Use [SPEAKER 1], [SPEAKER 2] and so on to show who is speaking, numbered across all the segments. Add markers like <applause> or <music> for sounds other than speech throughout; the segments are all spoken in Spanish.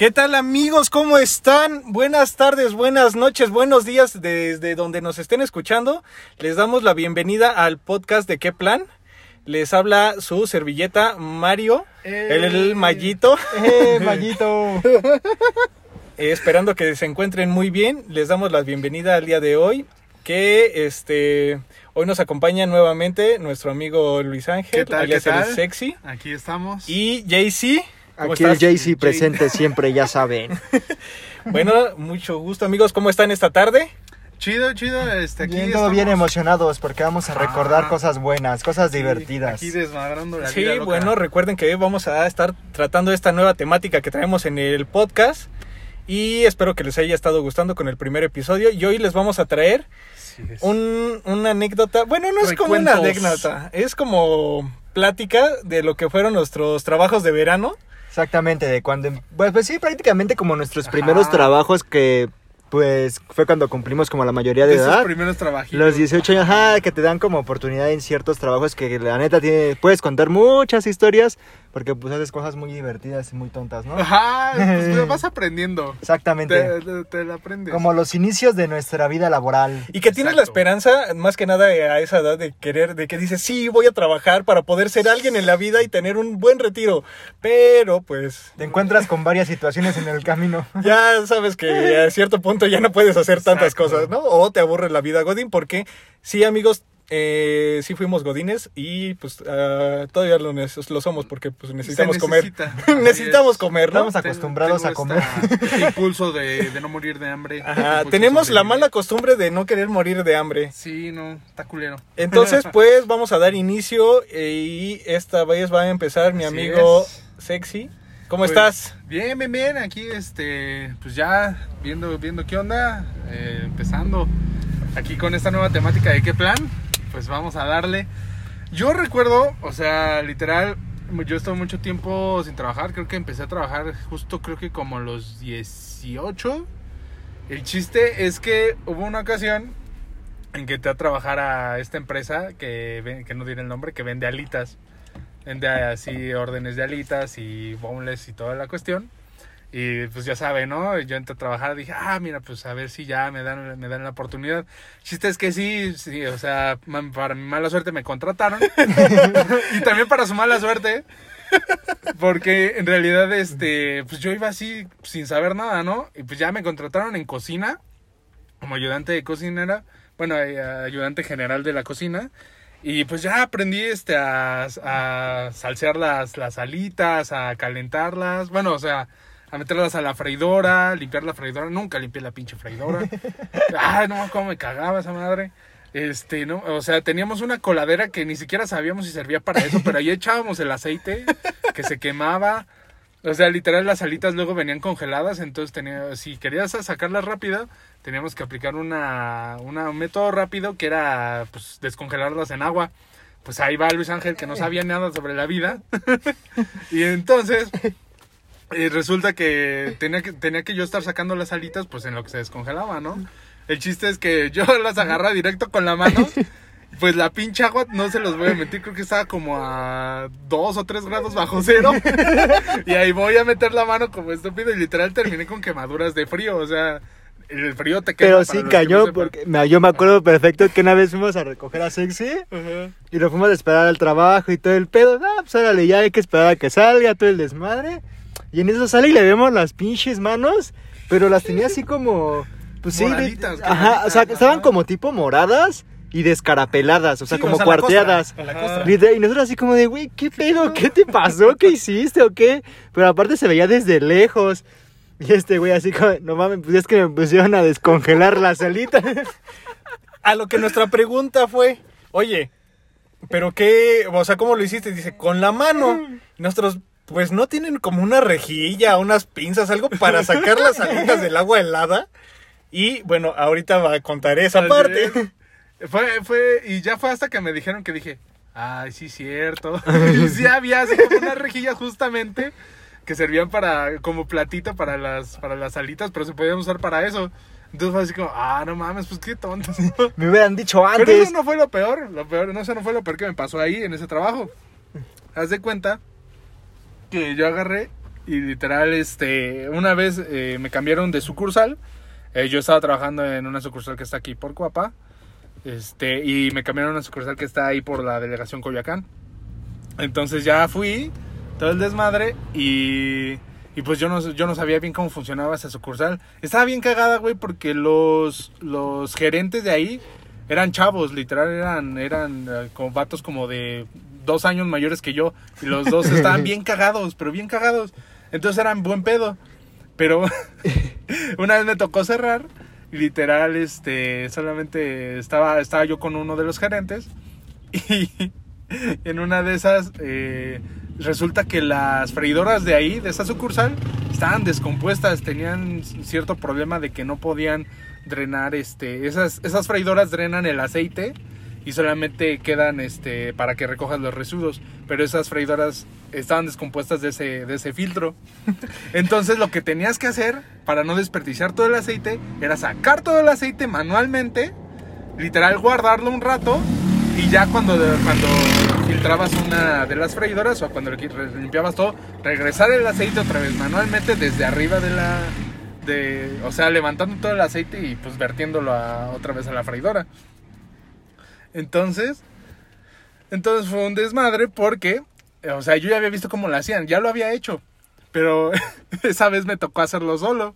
[SPEAKER 1] ¿Qué tal amigos? ¿Cómo están? Buenas tardes, buenas noches, buenos días desde donde nos estén escuchando. Les damos la bienvenida al podcast de ¿Qué plan? Les habla su servilleta Mario, el, el Mallito.
[SPEAKER 2] ¡Eh, Mallito! <laughs>
[SPEAKER 1] Eh, esperando que se encuentren muy bien. Les damos la bienvenida al día de hoy. Que este hoy nos acompaña nuevamente nuestro amigo Luis Ángel,
[SPEAKER 3] ¿Qué tal,
[SPEAKER 1] alias
[SPEAKER 3] qué
[SPEAKER 1] el? Sexy.
[SPEAKER 3] Aquí estamos.
[SPEAKER 1] Y JC. ¿Cómo
[SPEAKER 2] Aquí el
[SPEAKER 1] estás?
[SPEAKER 2] Jaycee presente siempre, ya saben. <laughs>
[SPEAKER 1] Bueno, mucho gusto amigos. ¿Cómo están esta tarde?
[SPEAKER 3] Chido, chido. Este, aquí
[SPEAKER 2] Bien, todo bien emocionados porque vamos a recordar
[SPEAKER 3] Ah.
[SPEAKER 2] cosas buenas, cosas
[SPEAKER 3] sí,
[SPEAKER 2] divertidas.
[SPEAKER 3] Aquí desmadrando la
[SPEAKER 1] Sí,
[SPEAKER 3] vida loca.
[SPEAKER 1] bueno, recuerden que hoy vamos a estar tratando esta nueva temática que traemos en el podcast y espero que les haya estado gustando con el primer episodio y hoy les vamos a traer
[SPEAKER 3] Sí, es-
[SPEAKER 1] un, una anécdota, bueno, no es como una anécdota, es como plática de lo que fueron nuestros trabajos de verano.
[SPEAKER 2] Exactamente, de cuando... Pues, pues sí, prácticamente como nuestros
[SPEAKER 3] Ajá.
[SPEAKER 2] primeros trabajos que pues fue cuando cumplimos como la mayoría de
[SPEAKER 3] de
[SPEAKER 2] edad.
[SPEAKER 3] primeros trabajitos.
[SPEAKER 2] Los 18 años, ajá, que te dan como oportunidad en ciertos trabajos que la neta tiene, puedes contar muchas historias porque pues haces cosas muy divertidas y muy tontas, ¿no?
[SPEAKER 3] Ajá, pues <laughs> vas aprendiendo.
[SPEAKER 2] Exactamente.
[SPEAKER 3] Te, te, te la aprendes.
[SPEAKER 2] Como los inicios de nuestra vida laboral.
[SPEAKER 1] Y que tienes la esperanza, más que nada a esa edad de querer, de que dices, sí, voy a trabajar para poder ser alguien en la vida y tener un buen retiro. Pero pues
[SPEAKER 2] Te encuentras con varias situaciones en el camino. <laughs>
[SPEAKER 1] ya sabes que a cierto punto ya no puedes hacer tantas
[SPEAKER 3] Exacto.
[SPEAKER 1] cosas, ¿no? O te aburre la vida Godín, porque sí, amigos, eh, sí fuimos Godines y pues ah, todavía lo, lo somos porque pues necesitamos comer.
[SPEAKER 3] necesita. <laughs>
[SPEAKER 1] necesitamos comer, ¿no?
[SPEAKER 2] Estamos acostumbrados a comer.
[SPEAKER 3] Este impulso de, de no morir de hambre.
[SPEAKER 1] Ajá,
[SPEAKER 3] de
[SPEAKER 1] tenemos la mala costumbre de no querer morir de hambre.
[SPEAKER 3] Sí, no, está culero.
[SPEAKER 1] Entonces, <laughs> pues vamos a dar inicio eh, y esta vez va a empezar mi
[SPEAKER 3] Así
[SPEAKER 1] amigo
[SPEAKER 3] es.
[SPEAKER 1] Sexy. ¿Cómo
[SPEAKER 3] Pues,
[SPEAKER 1] estás?
[SPEAKER 3] Bien, bien, bien. Aquí, este, pues ya viendo, viendo qué onda, eh, empezando aquí con esta nueva temática de qué plan, pues vamos a darle. Yo recuerdo, o sea, literal, yo estuve mucho tiempo sin trabajar. Creo que empecé a trabajar justo, creo que como los 18. El chiste es que hubo una ocasión en que entré a trabajar a esta empresa que, que no diré el nombre, que vende alitas. Vende así órdenes de alitas y boneless y toda la cuestión. Y pues ya sabe, ¿no? Yo entré a trabajar, dije, ah, mira, pues a ver si ya me dan, me dan la oportunidad. Chiste es que sí, sí, o sea, ma- para mi mala suerte me contrataron. <laughs> y también para su mala suerte. Porque en realidad, este, pues yo iba así sin saber nada, ¿no? Y pues ya me contrataron en cocina, como ayudante de cocinera, bueno, eh, ayudante general de la cocina. Y pues ya aprendí este a, a salsear las, las alitas, a calentarlas, bueno, o sea, a meterlas a la freidora, limpiar la freidora. Nunca limpié la pinche freidora. <laughs> Ay, no, cómo me cagaba esa madre. Este, no, o sea, teníamos una coladera que ni siquiera sabíamos si servía para eso, pero ahí <laughs> echábamos el aceite que se quemaba. O sea, literal las alitas luego venían congeladas, entonces tenía, si querías sacarlas rápido, teníamos que aplicar una, una- un método rápido que era pues descongelarlas en agua. Pues ahí va Luis Ángel que no sabía nada sobre la vida. <laughs> y entonces y resulta que tenía que tenía que yo estar sacando las alitas pues en lo que se descongelaba, ¿no? El chiste es que yo <laughs> las agarra directo con la mano. Pues la pinche agua, no se los voy a mentir, creo que estaba como a 2 o 3 grados bajo cero. Y ahí voy a meter la mano como estúpido y literal terminé con quemaduras de frío. O sea, el frío te quema.
[SPEAKER 2] Pero sí cayó
[SPEAKER 3] no
[SPEAKER 2] porque me- yo me acuerdo perfecto que una vez fuimos a recoger a Sexy y lo fuimos a esperar al trabajo y todo el pedo. Ah, pues órale, ya hay que esperar a que salga todo el desmadre. Y en eso sale y le vemos las pinches manos, pero las tenía así como... Pues sí, de-
[SPEAKER 3] Moraditas,
[SPEAKER 2] ajá, o sea, estaban
[SPEAKER 3] ajá.
[SPEAKER 2] como tipo moradas y descarapeladas, o sea,
[SPEAKER 1] Sí,
[SPEAKER 2] como
[SPEAKER 1] o sea, la
[SPEAKER 2] cuarteadas.
[SPEAKER 1] costra, la costra.
[SPEAKER 2] Literal, Y nosotros así como de, güey, ¿qué pedo? ¿Qué te pasó? ¿Qué hiciste o qué? Pero aparte se veía desde lejos. Y este güey así como, no mames, pues es que me pusieron a descongelar la salita. <laughs>
[SPEAKER 1] A lo que nuestra pregunta fue, oye, ¿pero qué? O sea, ¿cómo lo hiciste? Dice, con la mano. Y nosotros, pues no tienen como una rejilla, unas pinzas, algo para <laughs> sacar las alitas del agua helada. Y bueno, ahorita va a contar esa parte.
[SPEAKER 3] Fue, fue, y ya fue hasta que me dijeron que dije, ay, sí, cierto. y <laughs> <laughs> sí había así como unas rejillas justamente que servían para, como platito para las, para las alitas, pero se podían usar para eso. Entonces fue así como, ah, no mames, pues qué tontos.
[SPEAKER 2] Me hubieran dicho
[SPEAKER 3] Pero
[SPEAKER 2] antes.
[SPEAKER 3] eso no fue lo peor, lo peor, no, eso no fue lo peor que me pasó ahí en ese trabajo. Haz de cuenta que yo agarré Y literal, este, una vez eh, me cambiaron de sucursal. Eh, yo estaba trabajando en una sucursal que está aquí por Cuapa. Este, y me cambiaron a una sucursal que está ahí por la delegación Coyoacán. Entonces ya fui, todo el desmadre, y, y pues yo no, yo no sabía bien cómo funcionaba esa sucursal. Estaba bien cagada, güey, porque los, los gerentes de ahí eran chavos, literal, eran, eran eh, como vatos como de dos años mayores que yo. Y los dos estaban <laughs> bien cagados, pero bien cagados. Entonces eran buen pedo. Pero <laughs> una vez me tocó cerrar. Literal, este, solamente estaba, estaba yo con uno de los gerentes. <laughs> Y en una de esas, eh, resulta que las freidoras de ahí, de esa sucursal, estaban descompuestas. Tenían cierto problema de que no podían drenar, este, esas, esas freidoras drenan el aceite y solamente quedan este para que recojas los residuos, pero esas freidoras estaban descompuestas de ese, de ese filtro. <laughs> Entonces lo que tenías que hacer para no desperdiciar todo el aceite era sacar todo el aceite manualmente, literal guardarlo un rato y ya cuando, cuando filtrabas una de las freidoras o cuando limpiabas todo, regresar el aceite otra vez manualmente desde arriba de la... De, o sea, levantando todo el aceite y pues vertiéndolo a, otra vez a la freidora. Entonces, entonces fue un desmadre porque, eh, o sea, yo ya había visto cómo lo hacían, ya lo había hecho, pero <laughs> esa vez me tocó hacerlo solo.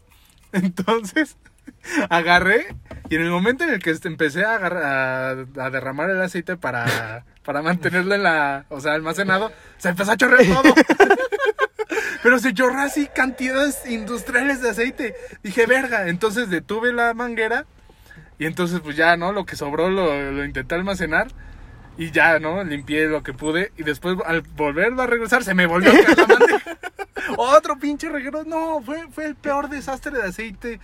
[SPEAKER 3] Entonces, <laughs> agarré y en el momento en el que empecé a, derramar el aceite para, para mantenerlo en la, o sea, almacenado, se empezó a chorrear todo. <laughs> Pero se chorró así cantidades industriales de aceite. Dije, verga. Entonces detuve la manguera y entonces, pues ya, ¿no? Lo que sobró lo, lo intenté almacenar. Y ya, ¿no? Limpié lo que pude. Y después, al volverlo a regresar, se me volvió a caer la bandeja. <laughs> Otro pinche reguero. No, fue, fue el peor desastre de aceite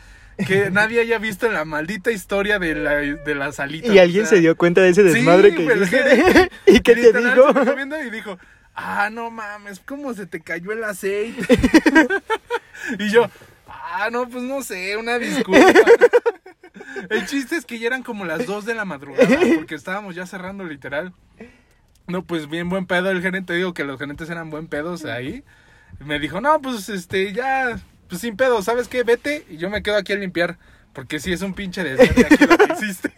[SPEAKER 3] que nadie haya visto en la maldita historia de, la, de las alitas.
[SPEAKER 2] Y alguien se dio cuenta de ese desmadre
[SPEAKER 3] sí,
[SPEAKER 2] que
[SPEAKER 3] pues,
[SPEAKER 2] hiciste. <laughs> ¿Y qué te dijo?
[SPEAKER 3] y dijo, ah, no mames, ¿cómo se te cayó el aceite? <laughs> y yo, ah, no, pues no sé, una disculpa. El chiste es que ya eran como las 2 de la madrugada, porque estábamos ya cerrando literal. No, pues bien buen pedo el gerente, digo que los gerentes eran buen pedos ahí. Me dijo, no, pues este, ya, pues sin pedo, ¿sabes qué? Vete y yo me quedo aquí a limpiar. Porque sí es un pinche desastre aquí lo que hiciste.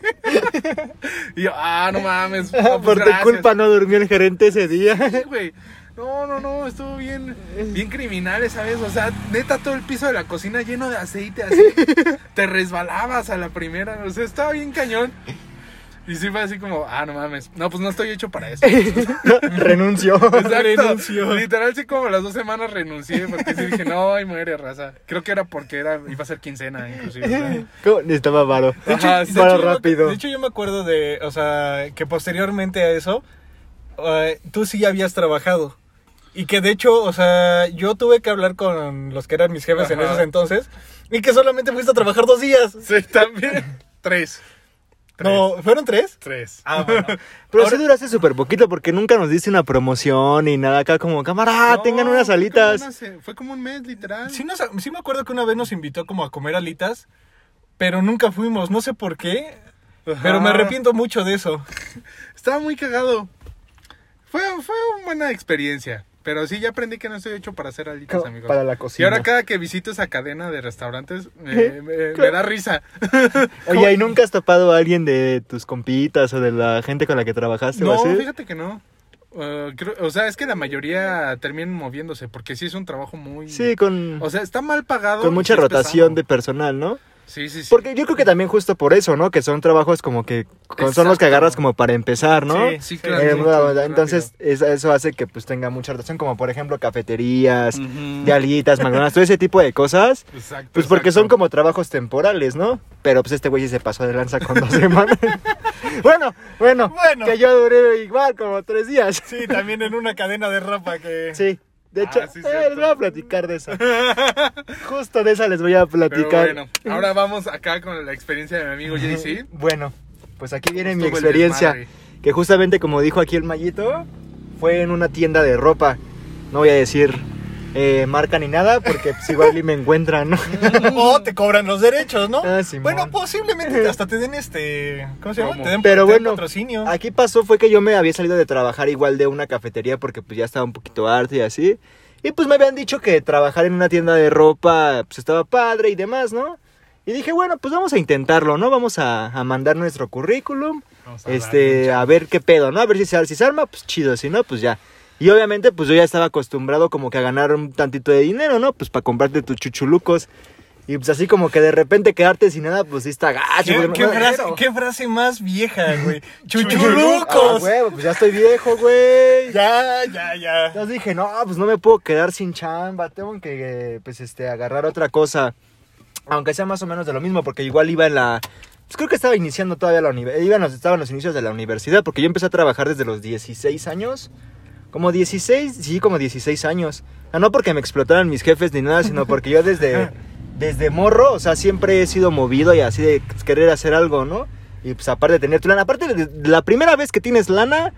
[SPEAKER 3] <laughs> y yo, ah, no mames. no, pues,
[SPEAKER 2] Por tu
[SPEAKER 3] gracias".
[SPEAKER 2] culpa no durmió el gerente ese día.
[SPEAKER 3] Sí, güey. No, no, no, estuvo bien, bien criminal esa vez. O sea, neta, todo el piso de la cocina lleno de aceite, así. <laughs> Te resbalabas a la primera. O sea, estaba bien cañón. Y sí fue así como, ah, no mames. No, pues no estoy hecho para eso. <laughs>
[SPEAKER 2] Renunció. <laughs>
[SPEAKER 3] Exacto.
[SPEAKER 1] Renunció.
[SPEAKER 3] Literal, sí, como las dos semanas renuncié. Porque sí dije, no, ay, muere, raza. Creo que era porque era, iba a ser quincena, inclusive. o sea.
[SPEAKER 2] ¿Cómo? Necesitaba varo.
[SPEAKER 1] De hecho,
[SPEAKER 3] Ajá,
[SPEAKER 1] de
[SPEAKER 3] sí.
[SPEAKER 1] hecho,
[SPEAKER 2] Varo rápido.
[SPEAKER 1] de hecho, yo me acuerdo de, o sea, que posteriormente a eso, eh, tú sí habías trabajado. Y que de hecho, o sea, yo tuve que hablar con los que eran mis jefes en esos entonces. Y que solamente fuiste a trabajar dos días.
[SPEAKER 3] Sí, también. Tres. <laughs> Tres.
[SPEAKER 1] No, ¿fueron tres?
[SPEAKER 3] Tres.
[SPEAKER 1] Ah, bueno. <laughs>
[SPEAKER 2] Pero
[SPEAKER 1] Ahora-
[SPEAKER 2] sí duraste súper poquito porque nunca nos diste una promoción ni nada acá como, cámara,
[SPEAKER 3] No,
[SPEAKER 2] tengan unas
[SPEAKER 3] fue como
[SPEAKER 2] alitas.
[SPEAKER 3] una Fue como un mes, literal.
[SPEAKER 1] Sí, nos- sí me acuerdo que una vez nos invitó como a comer alitas, pero nunca fuimos, no sé por qué, pero me arrepiento mucho de eso. <laughs>
[SPEAKER 3] Estaba muy cagado. Fue, fue una buena experiencia. Pero sí, ya aprendí que no estoy hecho para hacer alitas, amigos.
[SPEAKER 2] para la
[SPEAKER 3] Y
[SPEAKER 2] cocina.
[SPEAKER 3] ahora cada que visito esa cadena de restaurantes, me, me- <laughs> me da risa. <laughs>
[SPEAKER 2] Oye, ¿y nunca has topado a alguien de tus compitas o de la gente con la que trabajaste o
[SPEAKER 3] No,
[SPEAKER 2] así?
[SPEAKER 3] fíjate que no. Uh, creo- o sea, es que la mayoría terminan moviéndose porque sí es un trabajo muy...
[SPEAKER 2] Sí, con,
[SPEAKER 3] O sea, está mal pagado.
[SPEAKER 2] con
[SPEAKER 3] y
[SPEAKER 2] mucha rotación
[SPEAKER 3] pesado.
[SPEAKER 2] de personal, ¿no?
[SPEAKER 3] Sí, sí, sí.
[SPEAKER 2] Porque yo creo que también justo por eso, ¿no? Que son trabajos como que con- son los que agarras como para empezar, ¿no?
[SPEAKER 1] Sí,
[SPEAKER 3] Sí, claro.
[SPEAKER 2] Eh, bueno, entonces eso, eso hace que pues tenga mucha rotación, como por ejemplo cafeterías, de alitas, McDonald's, todo ese tipo de cosas.
[SPEAKER 3] Exacto,
[SPEAKER 2] Pues porque son como trabajos temporales, ¿no? Pero pues este güey se pasó de lanza con dos <laughs> semanas. <laughs> bueno, bueno,
[SPEAKER 1] Bueno.
[SPEAKER 2] que yo duré igual como tres días.
[SPEAKER 1] Sí, también en una cadena de rapa que...
[SPEAKER 2] Sí, de hecho,
[SPEAKER 3] Ah, sí,
[SPEAKER 2] eh, les voy a platicar de esa. Justo de esa les voy a
[SPEAKER 3] Pero
[SPEAKER 2] platicar.
[SPEAKER 3] bueno, ahora vamos acá con la experiencia de mi amigo JC.
[SPEAKER 2] Bueno, pues aquí viene mi experiencia. Que justamente como dijo aquí el Mayito, fue en una tienda de ropa. No voy a decir eh, marca ni nada porque pues, igual y me encuentran, ¿no? <laughs>
[SPEAKER 1] O te cobran los derechos, ¿no?
[SPEAKER 2] Ah,
[SPEAKER 1] bueno, posiblemente hasta te den este... ¿Cómo se llama?
[SPEAKER 3] ¿Cómo?
[SPEAKER 1] Te den,
[SPEAKER 2] Pero bueno,
[SPEAKER 1] patrocinio.
[SPEAKER 2] Aquí pasó fue que yo me había salido de trabajar igual de una cafetería porque pues ya estaba un poquito harto y así. Y pues me habían dicho que trabajar en una tienda de ropa pues estaba padre y demás, ¿no? Y dije, bueno, pues vamos a intentarlo, ¿no? Vamos a, a mandar nuestro currículum,
[SPEAKER 3] Vamos a
[SPEAKER 2] este, a ver qué pedo, ¿no? A ver si se, si se arma, pues chido, si no, pues ya. Y obviamente, pues yo ya estaba acostumbrado como que a ganar un tantito de dinero, ¿no? Pues para comprarte tus chuchulucos. Y pues así como que de repente quedarte sin nada, pues sí está gacho.
[SPEAKER 1] ¿Qué, qué
[SPEAKER 2] no-
[SPEAKER 1] frase, qué frase más vieja, güey. <laughs>
[SPEAKER 2] Ah,
[SPEAKER 1] Chuchulucos.
[SPEAKER 2] huevo, pues ya estoy viejo, güey.
[SPEAKER 1] ya, ya, ya.
[SPEAKER 2] Entonces dije, no, pues no me puedo quedar sin chamba, tengo que, pues, este, agarrar otra cosa. Aunque sea más o menos de lo mismo, porque igual iba en la... Pues creo que estaba iniciando todavía la universidad, iba estaba en los inicios de la universidad, porque yo empecé a trabajar desde los 16 años. Como 16, sí, como 16 años. Sea, no porque me explotaran mis jefes ni nada, sino porque yo desde, <laughs> desde morro, o sea, siempre he sido movido y así de querer hacer algo, ¿no? Y pues aparte de tener tu lana, aparte de de la primera vez que tienes lana,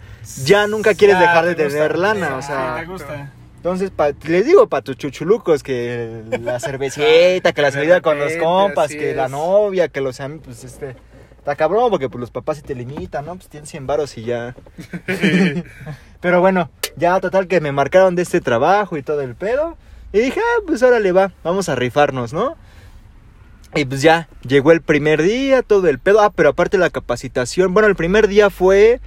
[SPEAKER 2] ya nunca quieres
[SPEAKER 1] Ya,
[SPEAKER 2] dejar de
[SPEAKER 1] te gusta.
[SPEAKER 2] tener lana, o sea...
[SPEAKER 1] me gusta.
[SPEAKER 2] Entonces, pa- les digo para tus chuchulucos que la <laughs> cervecita, que la salida con los compas, que la novia, que los amigos, pues este... Está cabrón porque pues los papás sí te limitan, ¿no? Pues tienen 100 varos y ya. <laughs> Pero bueno, ya total que me marcaron de este trabajo y todo el pedo. Y dije, ah, pues órale va, vamos a rifarnos, ¿no? Y pues ya, llegó el primer día, todo el pedo. Ah, pero aparte la capacitación. Bueno, el primer día fue,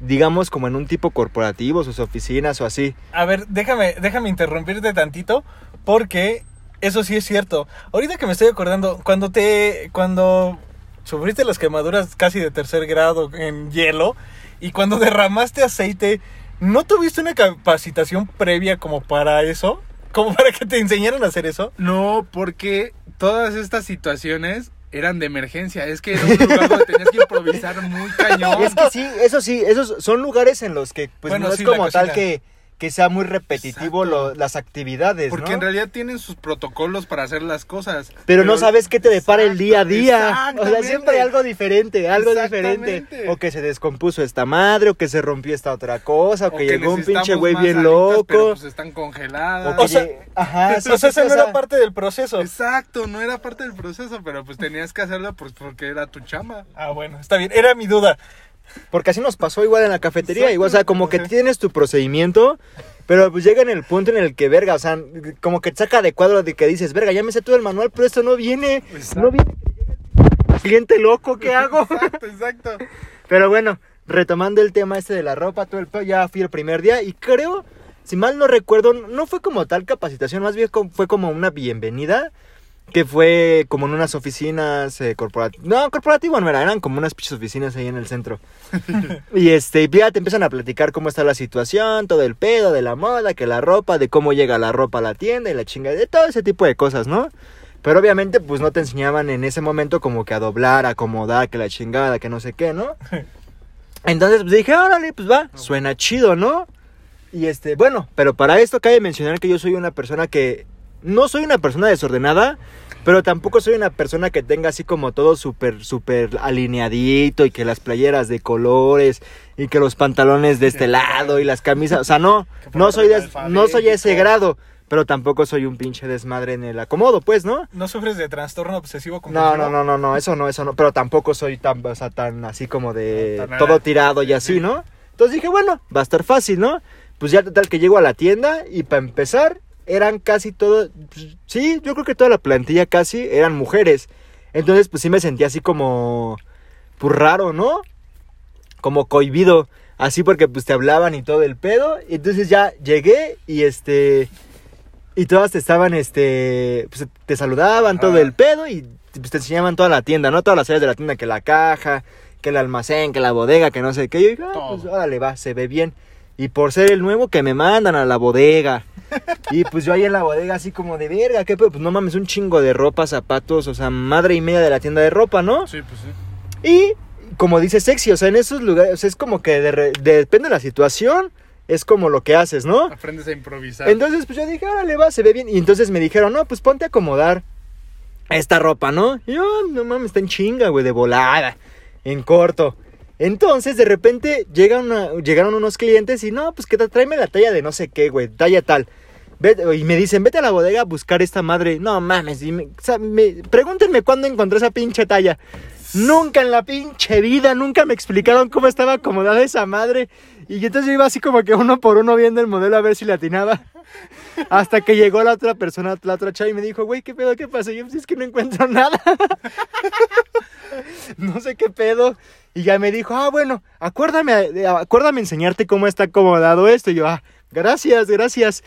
[SPEAKER 2] digamos, como en un tipo corporativo, sus oficinas o así.
[SPEAKER 1] A ver, déjame, déjame interrumpirte tantito, porque eso sí es cierto. Ahorita que me estoy acordando, cuando te, cuando sufriste las quemaduras casi de tercer grado en hielo y cuando derramaste aceite, ¿no tuviste una capacitación previa como para eso? ¿Como para que te enseñaran a hacer eso?
[SPEAKER 3] No, porque todas estas situaciones eran de emergencia. Es que era un lugar donde tenías que improvisar muy <laughs> cañón.
[SPEAKER 2] Es que sí, eso sí, esos son lugares en los que pues
[SPEAKER 1] Bueno,
[SPEAKER 2] no es
[SPEAKER 1] sí,
[SPEAKER 2] como tal que, que sea muy repetitivo lo- las actividades,
[SPEAKER 3] Porque
[SPEAKER 2] ¿no?
[SPEAKER 3] en realidad tienen sus protocolos para hacer las cosas.
[SPEAKER 2] Pero, no sabes qué te depara el día a día. O sea, siempre hay algo diferente, algo diferente. O que se descompuso esta madre, o que se rompió esta otra cosa, o,
[SPEAKER 3] O
[SPEAKER 2] que, llegó un pinche güey bien
[SPEAKER 3] alitas,
[SPEAKER 2] loco.
[SPEAKER 3] Pero pues están congeladas.
[SPEAKER 2] o que
[SPEAKER 1] O sea-
[SPEAKER 2] Ajá, <laughs> sí,
[SPEAKER 1] o sea, no era parte del proceso.
[SPEAKER 3] Exacto, no era parte del proceso, pero pues tenías que hacerlo pues porque era tu chamba.
[SPEAKER 1] Ah, bueno, está bien, era mi duda.
[SPEAKER 2] Porque así nos pasó igual en la cafetería, igual, o sea, como que tienes tu procedimiento, pero pues llega en el punto en el que, verga, o sea, como que te saca de cuadro de que dices, verga, ya me sé todo el manual, pero esto no viene,
[SPEAKER 3] Exacto.
[SPEAKER 2] no viene que llegue el cliente loco, ¿qué <laughs> hago?
[SPEAKER 3] Exacto, exacto.
[SPEAKER 2] Pero bueno, retomando el tema este de la ropa, todo el pedo, ya fui el primer día y creo, si mal no recuerdo, no fue como tal capacitación, más bien fue como una bienvenida, que fue como en unas oficinas corporativas. No, corporativo no era, eran como unas pinches oficinas ahí en el centro. <laughs> y este, ya te empiezan a platicar cómo está la situación, todo el pedo de la moda, que la ropa, de cómo llega la ropa a la tienda y la chingada, de todo ese tipo de cosas, ¿no? Pero obviamente pues no te enseñaban en ese momento como que a doblar, a acomodar, que la chingada, que no sé qué, ¿no? <laughs> Entonces pues dije, órale, pues va, suena chido, ¿no? Y este, bueno, pero para esto cabe mencionar que yo soy una persona que no soy una persona desordenada, pero tampoco soy una persona que tenga así como todo súper, súper alineadito y que las playeras de colores y que los pantalones de este lado y las camisas, o sea, no, <laughs> no soy, des- no soy a ese grado, pero tampoco soy un pinche desmadre en el acomodo, pues, ¿no?
[SPEAKER 1] ¿No sufres de trastorno obsesivo
[SPEAKER 2] No,
[SPEAKER 1] compulsivo?
[SPEAKER 2] no, no, no, no, eso no, eso no, pero tampoco soy tan, o sea, tan así como de todo tirado y así, ¿no? Entonces dije, bueno, va a estar fácil, ¿no? Pues ya total que llego a la tienda y para empezar eran casi todo, pues, sí, yo creo que toda la plantilla casi eran mujeres. Entonces pues sí me sentía así como, pues raro, ¿no? Como cohibido, así porque pues te hablaban y todo el pedo. Y entonces ya llegué y este... Y todas te estaban, este, pues te saludaban todo
[SPEAKER 3] Ah.
[SPEAKER 2] el pedo y pues, te enseñaban toda la tienda, ¿no? Todas las áreas de la tienda, que la caja, que el almacén, que la bodega, que no sé qué. Y yo dije, ah, pues órale, va, se ve bien. Y por ser el nuevo que me mandan a la bodega. Y pues yo ahí en la bodega así como de verga, ¿qué pedo? Pues no mames, un chingo de ropa, zapatos, o sea, madre y media de la tienda de ropa, ¿no?
[SPEAKER 3] Sí, pues sí.
[SPEAKER 2] Y como dice sexy, o sea, en esos lugares, o sea, es como que de re- de- depende de la situación, es como lo que haces, ¿no?
[SPEAKER 3] Aprendes a improvisar.
[SPEAKER 2] Entonces, pues yo dije, órale, va, se ve bien. Y entonces me dijeron, no, pues ponte a acomodar esta ropa, ¿no? Y yo, "Ah, no mames, está en chinga, güey, de volada, en corto. Entonces, de repente, llega una- llegaron unos clientes y, no, pues que tráeme la talla de no sé qué, güey, talla tal. Y me dicen, vete a la bodega a buscar esta madre. No mames, y pregúntenme cuándo encontré esa pinche talla. Nunca en la pinche vida, nunca me explicaron cómo estaba acomodada esa madre. Y entonces yo iba así como que uno por uno viendo el modelo a ver si le atinaba. Hasta que llegó la otra persona, la otra chava, y me dijo, güey, ¿qué pedo? ¿Qué pasa? Y yo, pues es que no encuentro <laughs> nada. no sé qué pedo. Y ya me dijo, ah, bueno, acuérdame, eh, acuérdame enseñarte cómo está acomodado esto. Y yo, ah, gracias, gracias.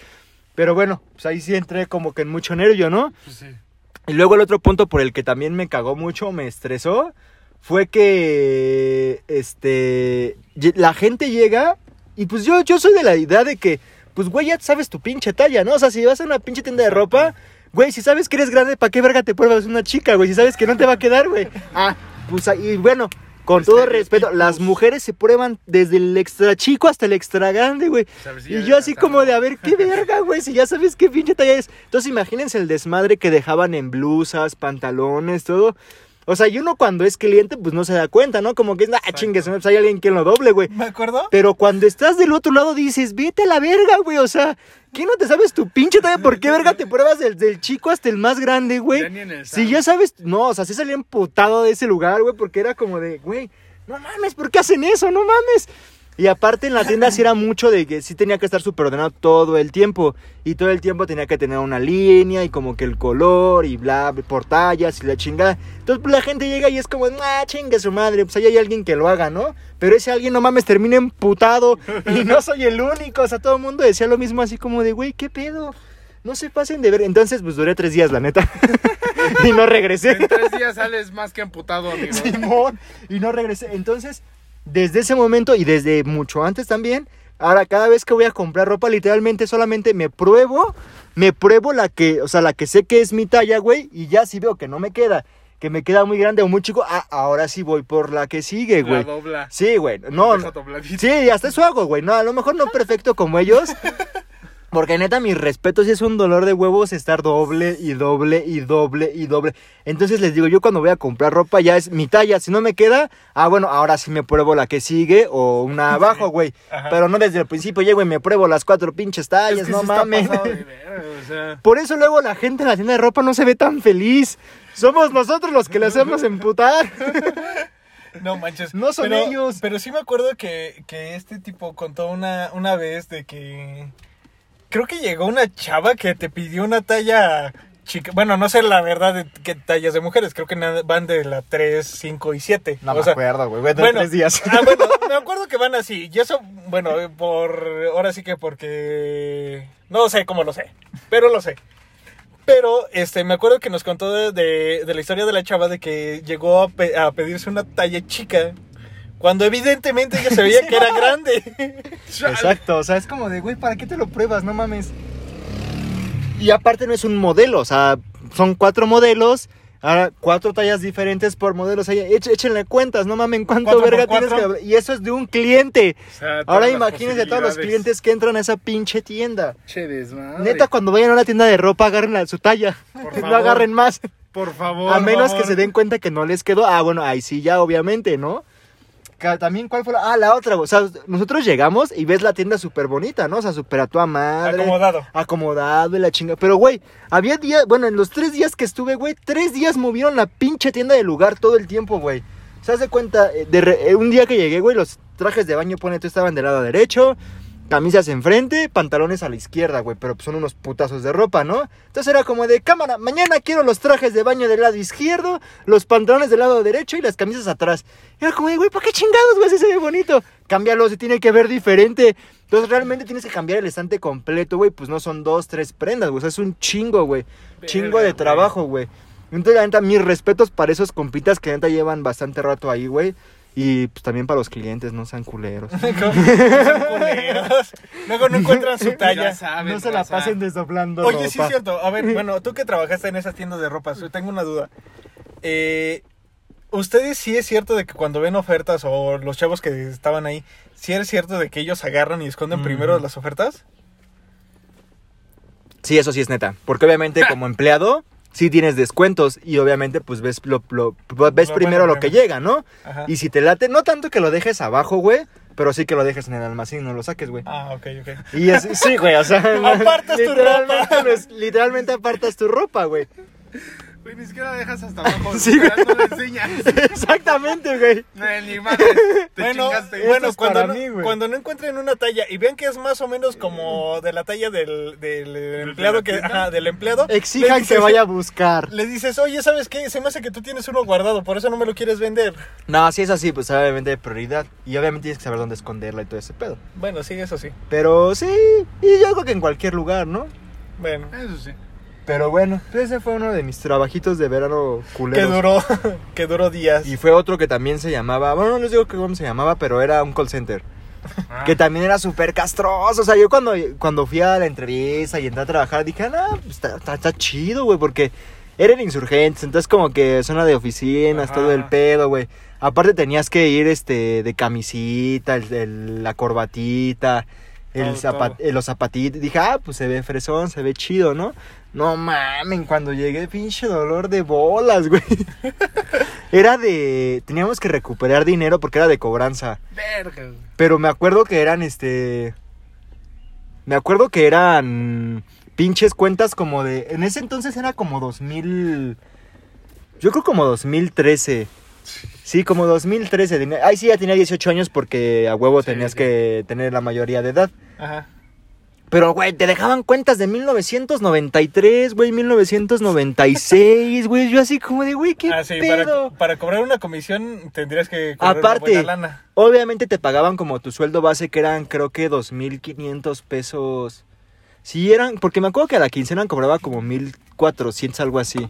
[SPEAKER 2] Pero bueno, pues ahí sí entré como que en mucho nervio, ¿no?
[SPEAKER 3] Pues sí.
[SPEAKER 2] Y luego el otro punto por el que también me cagó mucho, me estresó, fue que este la gente llega y pues yo, yo soy de la idea de que, pues güey, ya sabes tu pinche talla, ¿no? O sea, si vas a una pinche tienda de ropa, güey, si sabes que eres grande, ¿para qué verga te pruebas una chica, güey? Si sabes que no te va a quedar, güey. Ah, pues ahí, bueno, con todo respeto, las mujeres se prueban desde el extra chico hasta el extra grande, güey.
[SPEAKER 3] Si
[SPEAKER 2] Y yo así como de, a ver, qué verga, güey, si ya sabes qué pinche talla es. Entonces imagínense el desmadre que dejaban en blusas, pantalones, todo. O sea, y uno cuando es cliente, pues no se da cuenta, ¿no? Como que, ah, chingues, pues hay alguien que lo doble, güey.
[SPEAKER 1] ¿Me acuerdo?
[SPEAKER 2] Pero cuando estás del otro lado dices, vete a la verga, güey. O sea, ¿qué no te sabes tu pinche talla? ¿Por qué verga te pruebas del, del chico hasta el más grande, güey? Si ya sabes, no, o sea, sí salía emputado de ese lugar, güey, porque era como de, güey, no mames, ¿por qué hacen eso? No mames. Y aparte en la tienda sí era mucho de que sí tenía que estar súper ordenado todo el tiempo. Y todo el tiempo tenía que tener una línea y como que el color y bla, por tallas y la chingada. Entonces pues, la gente llega y es como, ah, chingue su madre, pues ahí hay alguien que lo haga, ¿no? Pero ese alguien, no mames, termina emputado y no <laughs> soy el único. O sea, todo el mundo decía lo mismo así como de, güey, ¿qué pedo? No se pasen de ver. Entonces, pues duré tres días, la neta. <laughs> y no regresé.
[SPEAKER 3] En tres días sales más que amputado, amigo.
[SPEAKER 2] Simón, y no regresé. Entonces, desde ese momento y desde mucho antes también, ahora cada vez que voy a comprar ropa, literalmente solamente me pruebo, me pruebo la que, o sea, la que sé que es mi talla, güey, y ya si veo que no me queda, que me queda muy grande o muy chico, ah, ahora sí voy por la que sigue,
[SPEAKER 3] La
[SPEAKER 2] güey.
[SPEAKER 3] dobla.
[SPEAKER 2] Sí, güey. No, no. Sí, hasta eso hago, güey. No, a lo mejor no perfecto como ellos. <laughs> Porque neta, mi respeto sí es un dolor de huevos estar doble y doble y doble y doble. Entonces les digo, yo cuando voy a comprar ropa ya es mi talla. Si no me queda, ah, bueno, ahora sí me pruebo la que sigue o una abajo, güey. Pero no desde el principio llego y me pruebo las cuatro pinches tallas,
[SPEAKER 3] Es que
[SPEAKER 2] no mames.
[SPEAKER 3] pasado de <laughs> verga, o sea,
[SPEAKER 2] Por eso luego la gente en la tienda de ropa no se ve tan feliz. Somos nosotros los que le hacemos emputar. <laughs>
[SPEAKER 1] No manches.
[SPEAKER 2] No son
[SPEAKER 1] pero,
[SPEAKER 2] ellos.
[SPEAKER 1] Pero sí me acuerdo que, que este tipo contó una, una vez de que. Creo que llegó una chava que te pidió una talla chica. Bueno, no sé la verdad de qué tallas de mujeres. Creo que van de la 3, 5 y 7.
[SPEAKER 2] No
[SPEAKER 1] o
[SPEAKER 2] me
[SPEAKER 1] sea,
[SPEAKER 2] acuerdo, güey.
[SPEAKER 1] Bueno,
[SPEAKER 2] tres días.
[SPEAKER 1] Ah, bueno, <laughs> me acuerdo que van así. Y eso, bueno, eh, por. Ahora sí que porque. No sé cómo lo sé. Pero lo sé. Pero, este, me acuerdo que nos contó de, de- de la historia de la chava de que llegó a, pe- a pedirse una talla chica. Cuando evidentemente ella se veía que era grande. <laughs>
[SPEAKER 2] Exacto, o sea, es como de, güey, ¿para qué te lo pruebas? No mames. Y aparte no es un modelo, o sea, son cuatro modelos, ahora cuatro tallas diferentes por modelo, o sea, échenle cuentas, no mamen cuánto verga tienes que... Y eso es de un cliente.
[SPEAKER 3] o sea,
[SPEAKER 2] Ahora imagínense a todos los clientes que entran a esa pinche tienda.
[SPEAKER 3] Che, desmadre.
[SPEAKER 2] Neta, cuando vayan a una tienda de ropa, agarren la- su talla.
[SPEAKER 3] Por <laughs>
[SPEAKER 2] no
[SPEAKER 3] favor.
[SPEAKER 2] agarren más.
[SPEAKER 3] Por favor.
[SPEAKER 2] A menos
[SPEAKER 3] favor.
[SPEAKER 2] que se den cuenta que no les quedó. Ah, bueno, ahí sí, ya, obviamente, ¿no? También, ¿cuál fue la...? Ah, la otra, o sea, nosotros llegamos y ves la tienda súper bonita, ¿no? O sea, súper a tu madre.
[SPEAKER 1] Acomodado.
[SPEAKER 2] Acomodado y la chinga. Pero, güey, había días, bueno, en los tres días que estuve, güey, tres días movieron la pinche tienda de lugar todo el tiempo, güey. ¿Se hace cuenta? Eh, De re- eh, un día que llegué, güey, los trajes de baño, pone tú, estaban del lado derecho, camisas enfrente, pantalones a la izquierda, güey, pero pues son unos putazos de ropa, ¿no? Entonces era como de cámara, mañana quiero los trajes de baño del lado izquierdo, los pantalones del lado derecho y las camisas atrás. Y era como de, güey, ¿para qué chingados, güey? Si se ve bonito. Cámbialo, se tiene que ver diferente. Entonces realmente tienes que cambiar el estante completo, güey, pues no son dos, tres prendas, güey, o sea, es un chingo, güey. Chingo de trabajo, güey. Entonces, la neta, mis respetos para esos compitas que neta llevan bastante rato ahí, güey. Y pues también para los clientes, no sean culeros. <laughs>
[SPEAKER 1] Son culeros. Luego no encuentran su talla.
[SPEAKER 3] saben,
[SPEAKER 2] no se la pasen desdoblando
[SPEAKER 1] Oye, sí
[SPEAKER 2] ropa.
[SPEAKER 1] es cierto. A ver, <laughs> bueno, tú que trabajaste en esas tiendas de ropa, yo tengo una duda. Eh, ¿Ustedes sí es cierto de que cuando ven ofertas o los chavos que estaban ahí, sí es cierto de que ellos agarran y esconden
[SPEAKER 2] Mm.
[SPEAKER 1] primero las ofertas?
[SPEAKER 2] Sí, eso sí es neta. Porque obviamente como empleado, sí tienes descuentos. Y obviamente, pues ves, lo, lo- ves
[SPEAKER 1] Lo
[SPEAKER 2] primero lo que llega, ¿no?
[SPEAKER 1] Ajá.
[SPEAKER 2] Y si te late, no tanto que lo dejes abajo, güey. Pero sí que lo dejes en el almacén y no lo saques, güey.
[SPEAKER 1] Ah, ok, ok.
[SPEAKER 2] Y es, sí, güey, o sea. <laughs>
[SPEAKER 1] Apartas tu ropa.
[SPEAKER 2] pues, literalmente apartas tu ropa, güey.
[SPEAKER 3] Güey, ni siquiera la dejas hasta <laughs> abajo.
[SPEAKER 2] Sí, <laughs> güey.
[SPEAKER 3] no la enseñas.
[SPEAKER 2] Exactamente, güey.
[SPEAKER 3] Eh, Ni madre. Te <laughs>
[SPEAKER 1] Bueno,
[SPEAKER 3] chingaste.
[SPEAKER 1] Bueno
[SPEAKER 2] es
[SPEAKER 1] cuando,
[SPEAKER 2] para
[SPEAKER 1] no,
[SPEAKER 2] mí, güey.
[SPEAKER 1] cuando no encuentren una talla y vean que es más o menos como de la talla del, del empleado que ajá, del empleado le
[SPEAKER 2] Exijan que vaya a buscar.
[SPEAKER 1] le dices oye sabes qué se me hace que tú tienes uno guardado por eso no me lo quieres vender
[SPEAKER 2] No, si es así, pues obviamente de prioridad. Y obviamente tienes que saber dónde esconderla y todo ese pedo.
[SPEAKER 1] bueno sí eso sí
[SPEAKER 2] Pero sí, y yo creo que en cualquier lugar, ¿no?
[SPEAKER 1] bueno
[SPEAKER 3] Eso sí.
[SPEAKER 2] Pero bueno, pues ese fue uno de mis trabajitos de verano
[SPEAKER 1] que
[SPEAKER 2] culeros.
[SPEAKER 1] duró <laughs> que duró días
[SPEAKER 2] Y fue otro que también se llamaba, bueno, no les digo que cómo se llamaba, pero era un call center.
[SPEAKER 3] Ah.
[SPEAKER 2] Que también era súper castroso. O sea, yo cuando, cuando fui a la entrevista y entré a trabajar, dije, no, pues, está, está, está chido, güey, porque eran insurgentes. Entonces, como que zona de oficinas,
[SPEAKER 3] Ajá.
[SPEAKER 2] todo el pedo, güey. Aparte, tenías que ir este de camisita, el- el- la corbatita, el
[SPEAKER 3] Todo,
[SPEAKER 2] zapa-
[SPEAKER 3] todo.
[SPEAKER 2] eh, los zapatitos. Dije, ah, pues se ve fresón, se ve chido, ¿no? No mamen, cuando llegué, pinche dolor de bolas, güey. <laughs> Era de. Teníamos que recuperar dinero porque era de cobranza.
[SPEAKER 3] Verga. güey.
[SPEAKER 2] Pero me acuerdo que eran este. Me acuerdo que eran pinches cuentas como de. En ese entonces era como 2000. Yo creo como 2013. Sí, como 2013. Tenía- Ay, sí, ya tenía 18 años porque a huevo
[SPEAKER 3] Sí,
[SPEAKER 2] tenías
[SPEAKER 3] sí.
[SPEAKER 2] que tener la mayoría de edad.
[SPEAKER 1] ajá
[SPEAKER 2] Pero, güey, te dejaban cuentas de 1993, güey, 1996, güey. Yo así como de, güey, qué
[SPEAKER 1] Ah, sí,
[SPEAKER 2] pedo.
[SPEAKER 1] para, para cobrar una comisión tendrías que cobrar
[SPEAKER 2] Aparte,
[SPEAKER 1] una buena lana.
[SPEAKER 2] Obviamente te pagaban como tu sueldo base, que eran creo que 2.500 pesos. Sí, eran, porque me acuerdo que a la quincena cobraba como 1.400, algo así.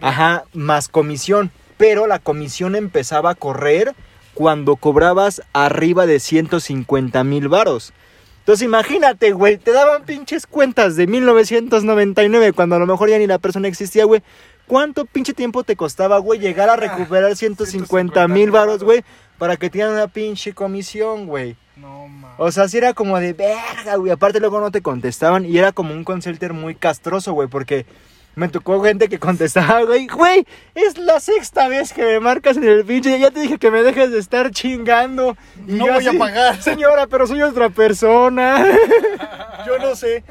[SPEAKER 2] Ajá, más comisión. Pero la comisión empezaba a correr cuando cobrabas arriba de 150 mil varos. Entonces imagínate, güey, te daban pinches cuentas de 1999 cuando a lo mejor ya ni la persona existía, güey. ¿Cuánto pinche tiempo te costaba, güey, llegar a recuperar 150 mil varos, güey, para que te dieran una pinche comisión, güey?
[SPEAKER 3] No mames.
[SPEAKER 2] O sea, sí era como de verga, güey. Aparte luego no te contestaban y era como un consulter muy castroso, güey, porque me tocó gente que contestaba, güey, güey, es la sexta vez que me marcas en el pinche, ya te dije que me dejes de estar chingando. Y
[SPEAKER 1] No
[SPEAKER 2] yo
[SPEAKER 1] voy a pagar. <laughs>
[SPEAKER 2] Señora, pero soy otra persona. <laughs>
[SPEAKER 1] yo no sé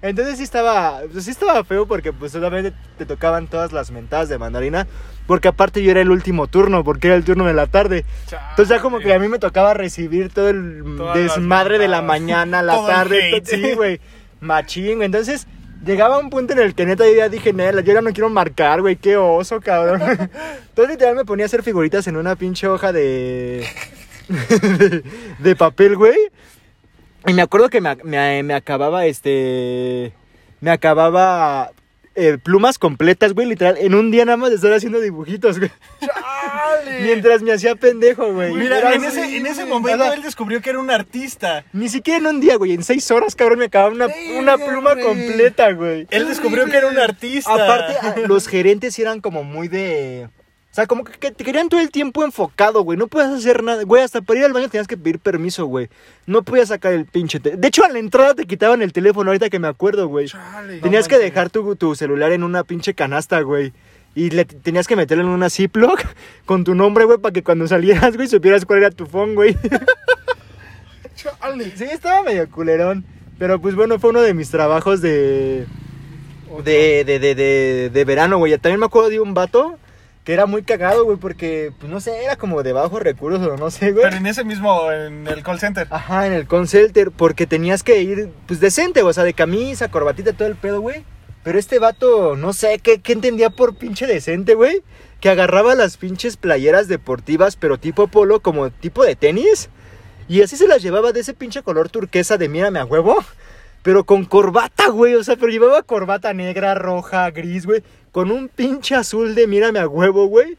[SPEAKER 2] Entonces sí estaba, pues sí estaba feo porque pues solamente te tocaban todas las mentadas de mandarina, porque aparte yo era el último turno, porque era el turno de la tarde. Entonces ya como que a mí me tocaba recibir todo el
[SPEAKER 1] Todas
[SPEAKER 2] desmadre de la mañana, la <laughs> tarde, sí, güey, machín. Entonces llegaba un punto en el que neta yo ya dije, Nela, yo ya no quiero marcar, güey, qué oso, cabrón. <laughs> Entonces literal me ponía a hacer figuritas en una pinche hoja de... de, <laughs> de papel, güey. Y me acuerdo que me, me- me acababa este... Me acababa... eh, plumas completas, güey, literal, en un día nada más de estar haciendo dibujitos, güey. <laughs> Mientras me hacía pendejo, güey.
[SPEAKER 1] Mira,
[SPEAKER 2] Era
[SPEAKER 1] en
[SPEAKER 2] así,
[SPEAKER 1] ese, en ese momento él descubrió que era un artista.
[SPEAKER 2] Ni siquiera en un día, güey. En seis horas, cabrón, me acababa una, una pluma
[SPEAKER 3] güey.
[SPEAKER 2] completa, güey.
[SPEAKER 1] Él descubrió que era un artista.
[SPEAKER 2] Aparte, los gerentes eran como muy de... O sea, como que, te querían todo el tiempo enfocado, güey. No podías hacer nada. Güey, hasta para ir al baño tenías que pedir permiso, güey. No podías sacar el pinche... De hecho, a la entrada te quitaban el teléfono, ahorita que me acuerdo, güey.
[SPEAKER 3] Chale.
[SPEAKER 2] Tenías
[SPEAKER 1] No
[SPEAKER 2] que dejar tu, tu celular en una pinche canasta, güey. Y le tenías que meterlo en una Ziploc <laughs> con tu nombre, güey, para que cuando salieras, güey, supieras cuál era tu phone, güey. <laughs>
[SPEAKER 3] Chale.
[SPEAKER 2] Sí, estaba medio culerón. Pero pues bueno, fue uno de mis trabajos de. De, de, de, de, de verano, güey. También me acuerdo de un vato que era muy cagado, güey, porque, pues no sé, era como de bajos recursos o no sé, güey.
[SPEAKER 1] Pero en ese mismo, en el call center.
[SPEAKER 2] Ajá, en el concelter, porque tenías que ir, pues decente, o sea, de camisa, corbatita, todo el pedo, güey. Pero este vato, no sé, ¿qué, qué entendía por pinche decente, güey? Que agarraba las pinches playeras deportivas, pero tipo polo, como tipo de tenis. Y así se las llevaba de ese pinche color turquesa de mírame a huevo. Pero con corbata, güey. O sea, pero llevaba corbata negra, roja, gris, güey. Con un pinche azul de mírame a huevo, güey.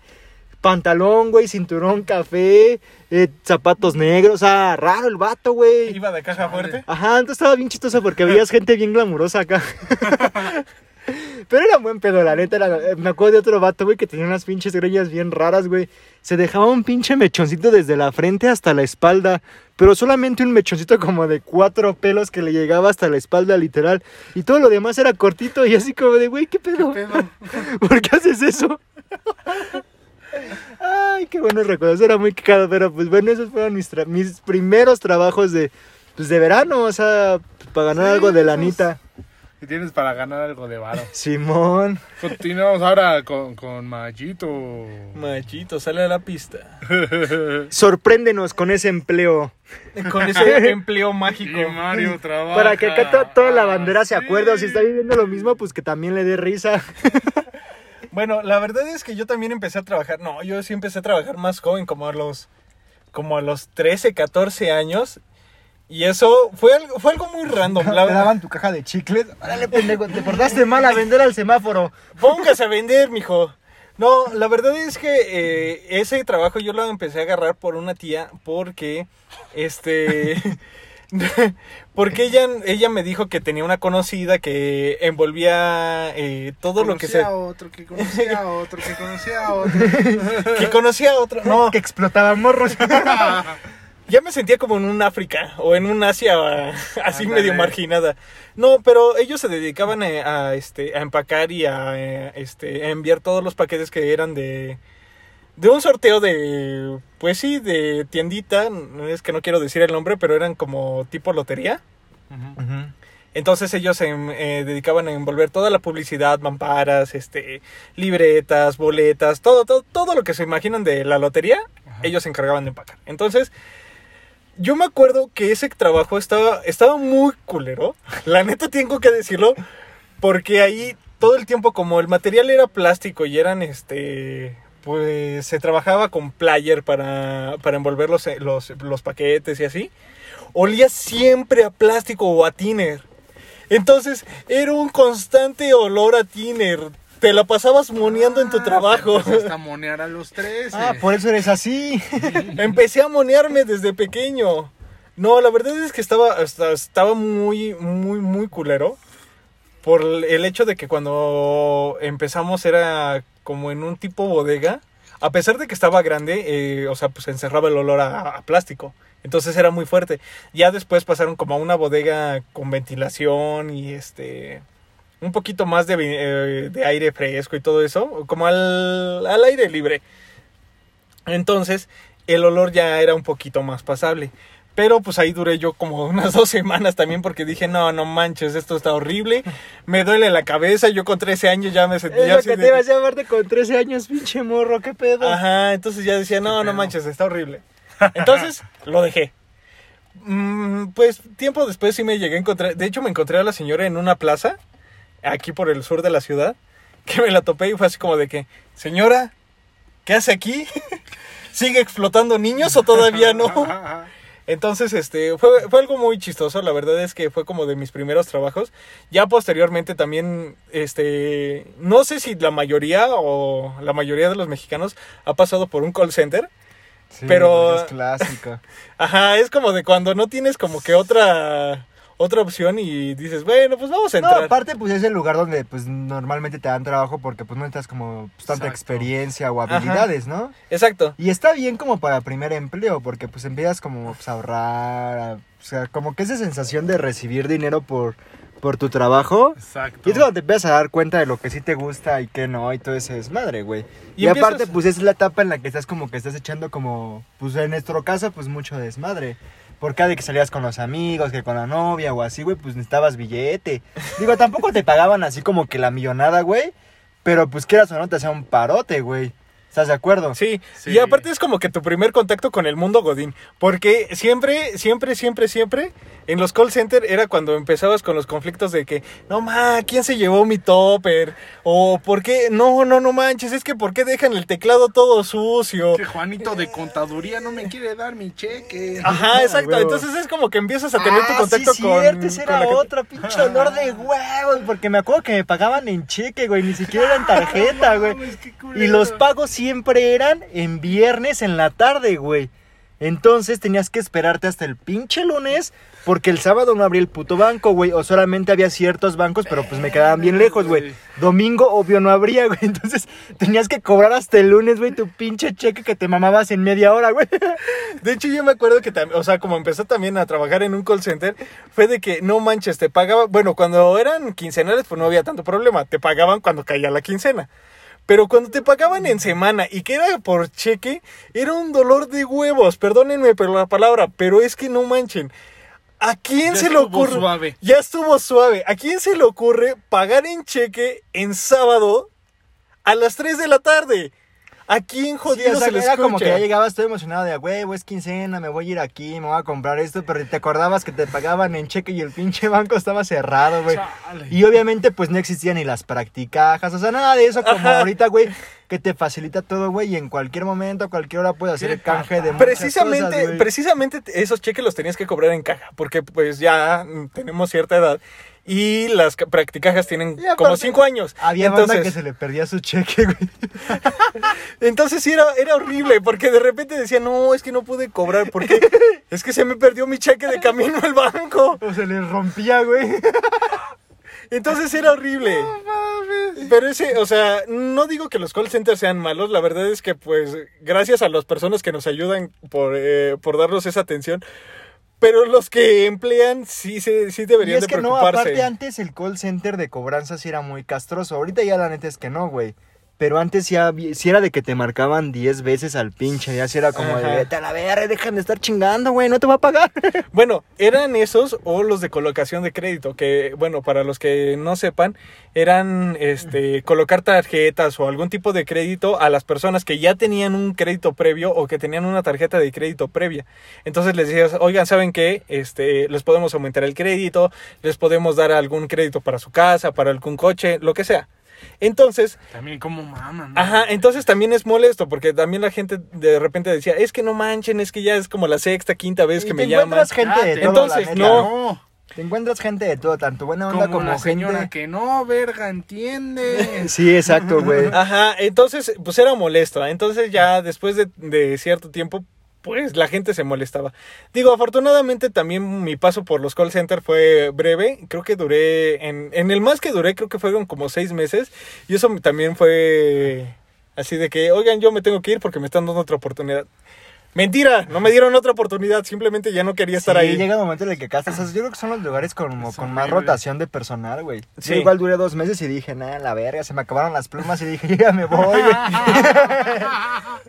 [SPEAKER 2] Pantalón, güey, cinturón café, eh, zapatos negros. O sea, raro el vato, güey.
[SPEAKER 1] Iba de caja fuerte.
[SPEAKER 2] Ajá, entonces estaba bien chistoso porque veías gente bien glamurosa acá. <laughs> Pero era buen pedo, la neta. era- eh, me acuerdo de otro vato, güey, que tenía unas pinches greñas bien raras, güey. Se dejaba un pinche mechoncito desde la frente hasta la espalda. Pero solamente un mechoncito como de cuatro pelos que le llegaba hasta la espalda, literal. Y todo lo demás era cortito y así como de, güey, ¿qué pedo?
[SPEAKER 3] Pedo. <laughs>
[SPEAKER 2] ¿Por qué haces eso? <laughs> Ay, qué buenos recuerdos. Era muy cagado, pero pues bueno, esos fueron mis, primeros trabajos de, pues, de verano, o sea, para ganar
[SPEAKER 3] Sí,
[SPEAKER 2] algo de lanita.
[SPEAKER 3] Que tienes para ganar algo de varo. <laughs>
[SPEAKER 2] Simón.
[SPEAKER 3] Continuamos ahora con, con Machito.
[SPEAKER 1] Machito, sale a la pista. <laughs>
[SPEAKER 2] Sorpréndenos con ese empleo.
[SPEAKER 1] Con ese <laughs> empleo mágico.
[SPEAKER 3] Y Mario trabaja.
[SPEAKER 2] Para que acá to- toda la bandera se acuerde. O si está viviendo lo mismo, pues que también le dé risa.
[SPEAKER 1] Bueno, la verdad es que yo también empecé a trabajar. No, yo sí empecé a trabajar más joven, como a los, como a los 13, 14 años. Y eso fue algo, fue algo muy random.
[SPEAKER 2] Te daban tu caja de chicles. Órale, pendejo, te portaste mal a vender al semáforo.
[SPEAKER 1] póngase a vender, mijo. No, la verdad es que eh, ese trabajo yo lo empecé a agarrar por una tía porque, este, <laughs> porque ella, ella me dijo que tenía una conocida que envolvía eh, todo lo que se,
[SPEAKER 3] Conocía a otro, que conocía a otro, que conocía a otro. <laughs>
[SPEAKER 1] que conocía a otro, no,
[SPEAKER 2] Que explotaba morros. <laughs>
[SPEAKER 1] Ya me sentía como en un África o en un Asia <laughs> así medio marginada. No, pero ellos se dedicaban a, a, este, a empacar y a, eh, este, a enviar todos los paquetes que eran de, de un sorteo de, pues sí, de tiendita. No Es que no quiero decir el nombre, pero eran como tipo lotería. Entonces ellos se eh, dedicaban a envolver toda la publicidad, mamparas, este, libretas, boletas, todo, todo, todo lo que se imaginan de la lotería, ellos se encargaban de empacar. Entonces, yo me acuerdo que ese trabajo estaba, estaba muy culero. La neta tengo que decirlo. Porque ahí todo el tiempo, como el material era plástico y eran este. Pues se trabajaba con player para, para envolver los, los, los paquetes y así. Olía siempre a plástico o a tiner. Entonces era un constante olor a tiner. Te la pasabas moneando en tu
[SPEAKER 3] Ah,
[SPEAKER 1] trabajo.
[SPEAKER 3] te empezaste a monear a los 13.
[SPEAKER 2] Ah, por eso eres así. <laughs>
[SPEAKER 1] Empecé a monearme desde pequeño. No, la verdad es que estaba, hasta- estaba muy, muy, muy culero. Por el hecho de que cuando empezamos era como en un tipo bodega. A pesar de que estaba grande, eh, o sea, pues encerraba el olor a, a plástico. Entonces era muy fuerte. Ya después pasaron como a una bodega con ventilación y este... Un poquito más de, eh, de aire fresco y todo eso. Como al, al aire libre. Entonces, el olor ya era un poquito más pasable. Pero pues ahí duré yo como <laughs> unas dos semanas también porque dije, no, no manches, esto está horrible. Me duele la cabeza, yo con 13 años ya me sentía
[SPEAKER 2] Es lo
[SPEAKER 1] así
[SPEAKER 2] que
[SPEAKER 1] de-
[SPEAKER 2] te ibas a llamarte con 13 años, pinche morro, qué pedo.
[SPEAKER 1] Ajá, entonces ya decía, no, no manches, está horrible. Entonces, lo dejé. Mm, pues tiempo después sí me llegué a encontrar, de hecho me encontré a la señora en una plaza, aquí por el sur de la ciudad, que me la topé y fue así como de que, señora, ¿qué hace aquí? <laughs> ¿Sigue explotando niños o todavía no? <laughs> Entonces, este, fue, fue algo muy chistoso, la verdad es que fue como de mis primeros trabajos. Ya posteriormente también, este, no sé si la mayoría o la mayoría de los mexicanos ha pasado por un call center.
[SPEAKER 2] Sí,
[SPEAKER 1] pero-
[SPEAKER 2] Es clásico. <laughs>
[SPEAKER 1] Ajá, es como de cuando no tienes como que otra, otra opción y dices, bueno, pues vamos a
[SPEAKER 2] No,
[SPEAKER 1] entrar.
[SPEAKER 2] aparte, pues es el lugar donde pues normalmente te dan trabajo porque pues no necesitas como pues, tanta
[SPEAKER 3] Exacto.
[SPEAKER 2] experiencia o habilidades, ¿no?
[SPEAKER 1] Exacto.
[SPEAKER 2] Y está bien como para primer empleo, porque pues empiezas como pues, a ahorrar, a- o sea, como que esa sensación de recibir dinero por, por tu trabajo.
[SPEAKER 3] Exacto.
[SPEAKER 2] Y es cuando te empiezas a dar cuenta de lo que sí te gusta y que no, y todo ese desmadre, güey.
[SPEAKER 1] Y
[SPEAKER 2] Y,
[SPEAKER 1] empiezas-
[SPEAKER 2] aparte, pues es la etapa en la que estás como que estás echando como, pues en nuestro caso, pues mucho desmadre. Por cada que salías con los amigos, que con la novia o así, güey, pues necesitabas billete. Digo, tampoco te pagaban así como que la millonada, güey. Pero pues quieras o no, te hacía un parote, güey. ¿Estás de acuerdo?
[SPEAKER 1] Sí.
[SPEAKER 3] Sí.
[SPEAKER 1] y aparte es como que tu primer contacto con el mundo Godín, porque siempre, siempre, siempre, siempre en los call center era cuando empezabas con los conflictos de que, no ma, ¿quién se llevó mi topper? O ¿por qué? No, no, no manches, es que ¿por qué dejan el teclado todo sucio?
[SPEAKER 3] Que Juanito de contaduría no me quiere dar mi cheque.
[SPEAKER 1] Ajá, exacto.
[SPEAKER 2] huevo.
[SPEAKER 1] Entonces es como que empiezas a tener tu
[SPEAKER 2] Ah,
[SPEAKER 1] contacto
[SPEAKER 2] sí,
[SPEAKER 1] con,
[SPEAKER 2] cierto, ese
[SPEAKER 1] con
[SPEAKER 2] era
[SPEAKER 1] la
[SPEAKER 2] otro pinche olor de huevos, porque me acuerdo que me pagaban en cheque, güey, ni siquiera era en <laughs> tarjeta, güey. Y los pagos siempre eran en viernes en la tarde, güey. Entonces tenías que esperarte hasta el pinche lunes porque el sábado no abría el puto banco, güey. O solamente había ciertos bancos, pero pues me quedaban bien lejos, güey. Domingo, obvio, no habría, güey. Entonces tenías que cobrar hasta el lunes, güey, tu pinche cheque que te mamabas en media hora, güey. <laughs>
[SPEAKER 1] De hecho, yo me acuerdo que también, o sea, como empecé también a trabajar en un call center, fue de que no manches, te pagaba, bueno, cuando eran quincenales, pues no había tanto problema, te pagaban cuando caía la quincena. Pero cuando te pagaban en semana y que era por cheque, era un dolor de huevos, perdónenme por la palabra, pero es que no manchen. ¿A quién
[SPEAKER 3] Ya
[SPEAKER 1] se le ocurre?
[SPEAKER 3] suave.
[SPEAKER 1] Ya estuvo suave. ¿A quién se le ocurre pagar en cheque en sábado a las 3 de la tarde? ¿A quién
[SPEAKER 2] Sí,
[SPEAKER 1] jodido
[SPEAKER 2] o sea,
[SPEAKER 1] se le
[SPEAKER 2] era
[SPEAKER 1] escucha?
[SPEAKER 2] como que ya llegabas todo emocionado de, huevo, es quincena, me voy a ir aquí, me voy a comprar esto, pero te acordabas que te pagaban en cheque y el pinche banco estaba cerrado, güey. Y obviamente pues no existían ni las practicajas, o sea, nada de eso como
[SPEAKER 1] Ajá.
[SPEAKER 2] ahorita, güey, que te facilita todo, güey, y en cualquier momento, a cualquier hora puedes hacer el canje de muchas
[SPEAKER 1] Precisamente,
[SPEAKER 2] cosas,
[SPEAKER 1] precisamente esos cheques los tenías que cobrar en caja, porque pues ya mm, tenemos cierta edad y las ca- practicajas tienen como 5 años.
[SPEAKER 2] Había banda
[SPEAKER 1] entonces,
[SPEAKER 2] que se le perdía su cheque, güey. <laughs>
[SPEAKER 1] entonces sí era, era horrible, porque de repente decía, no, es que no pude cobrar, porque <laughs> es que se me perdió mi cheque de camino al banco.
[SPEAKER 2] O se le rompía, güey. <laughs>
[SPEAKER 1] Entonces era horrible. Pero ese, o sea, no digo que los call centers sean malos, la verdad es que pues gracias a las personas que nos ayudan por, eh, por darnos esa atención, pero los que emplean sí, se, sí
[SPEAKER 2] Y
[SPEAKER 1] deberían
[SPEAKER 2] es
[SPEAKER 1] de
[SPEAKER 2] que no, aparte antes el call center de cobranza sí era muy castroso. Ahorita ya la neta es que no, güey. Pero antes había- sí era de que te marcaban 10 veces al pinche. Ya sí era como
[SPEAKER 1] Ajá.
[SPEAKER 2] de, vete a la verga, dejan de estar chingando, güey, no te va a pagar. <laughs>
[SPEAKER 1] Bueno, eran esos o los de colocación de crédito, que bueno, para los que no sepan, eran este colocar tarjetas o algún tipo de crédito a las personas que ya tenían un crédito previo o que tenían una tarjeta de crédito previa. Entonces les decías, "Oigan, ¿saben qué? Este, les podemos aumentar el crédito, les podemos dar algún crédito para su casa, para algún coche, lo que sea." Entonces,
[SPEAKER 3] También como maman. ¿no?
[SPEAKER 1] Ajá, entonces también es molesto porque también la gente de repente decía, es que no manchen, es que ya es como la sexta, quinta vez
[SPEAKER 2] Y
[SPEAKER 1] que
[SPEAKER 2] te
[SPEAKER 1] me llaman.
[SPEAKER 2] encuentras gente de
[SPEAKER 3] Ah,
[SPEAKER 2] todo,
[SPEAKER 1] entonces,
[SPEAKER 2] la neta.
[SPEAKER 1] no.
[SPEAKER 2] Te encuentras gente de todo, tanto buena onda
[SPEAKER 3] como,
[SPEAKER 2] como,
[SPEAKER 3] la señora
[SPEAKER 2] gente...
[SPEAKER 3] que no, verga, entiende. <laughs>
[SPEAKER 2] Sí, exacto, güey.
[SPEAKER 1] Ajá, entonces pues era molesto. Entonces ya después de, de cierto tiempo, pues la gente se molestaba. Digo, afortunadamente también mi paso por los call centers fue breve. Creo que duré, en, en el más que duré, creo que fueron como seis meses. Y eso también fue así de que, oigan, yo me tengo que ir porque me están dando otra oportunidad. Mentira, no me dieron otra oportunidad, simplemente ya no quería estar
[SPEAKER 2] Sí,
[SPEAKER 1] ahí.
[SPEAKER 2] llega un momento en el que casas. Yo creo que son los lugares con,
[SPEAKER 3] Es
[SPEAKER 2] con más rotación de personal, güey.
[SPEAKER 1] Sí.
[SPEAKER 2] Yo igual duré dos meses y dije, nada, la verga, se me acabaron las plumas y dije, ya me voy, güey. <laughs>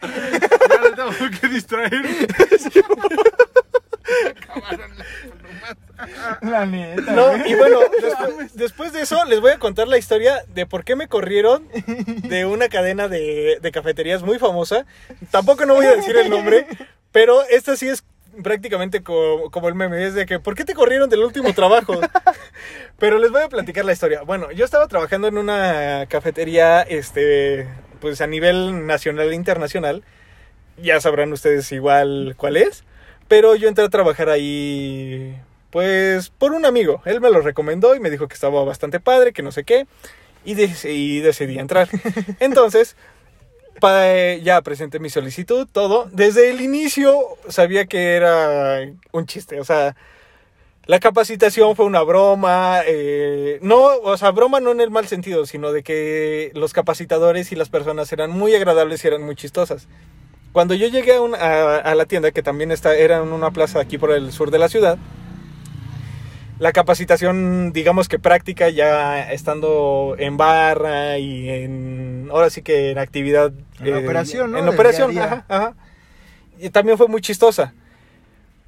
[SPEAKER 3] ya le tengo que distraer. <laughs> Acabaron las.
[SPEAKER 2] La neta.
[SPEAKER 1] No, y bueno, <laughs> después, después de eso les voy a contar la historia de por qué me corrieron de una cadena de, de cafeterías muy famosa. Tampoco no voy a decir el nombre, pero esta sí es prácticamente como, como el meme, es de que ¿por qué te corrieron del último trabajo? Pero les voy a platicar la historia. Bueno, yo estaba trabajando en una cafetería, este, pues a nivel nacional e internacional. Ya sabrán ustedes igual cuál es. Pero yo entré a trabajar ahí, pues, por un amigo. Él me lo recomendó y me dijo que estaba bastante padre, que no sé qué. Y, de- y decidí entrar. <laughs> Entonces, ya presenté mi solicitud, todo. Desde el inicio sabía que era un chiste. O sea, la capacitación fue una broma. eh, no, o sea, broma no en el mal sentido, sino de que los capacitadores y las personas eran muy agradables y eran muy chistosas. Cuando yo llegué a, un- a- a la tienda, que también está, era en una plaza aquí por el sur de la ciudad, la capacitación, digamos que práctica, ya estando en barra y en, ahora sí que en actividad.
[SPEAKER 2] En la operación, ¿no?
[SPEAKER 1] En
[SPEAKER 2] Del
[SPEAKER 1] operación,
[SPEAKER 2] día día.
[SPEAKER 1] ajá, ajá. Y también fue muy chistosa.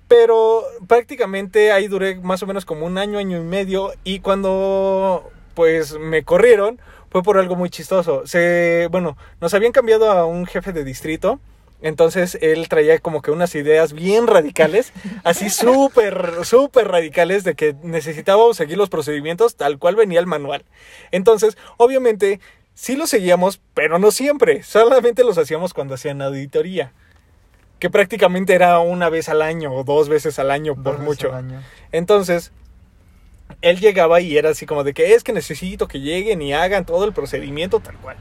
[SPEAKER 1] Pero prácticamente ahí duré más o menos como un año, año y medio. Y cuando pues me corrieron, fue por algo muy chistoso. Se, bueno, nos habían cambiado a un jefe de distrito. Entonces él traía como que unas ideas bien radicales, así <laughs> súper, súper radicales de que necesitábamos seguir los procedimientos tal cual venía el manual. Entonces, obviamente, sí los seguíamos, pero no siempre. Solamente los hacíamos cuando hacían auditoría. Que prácticamente era una vez al año o dos veces al año por mucho.
[SPEAKER 2] año.
[SPEAKER 1] Entonces, él llegaba y era así como de que es que necesito que lleguen y hagan todo el procedimiento tal cual.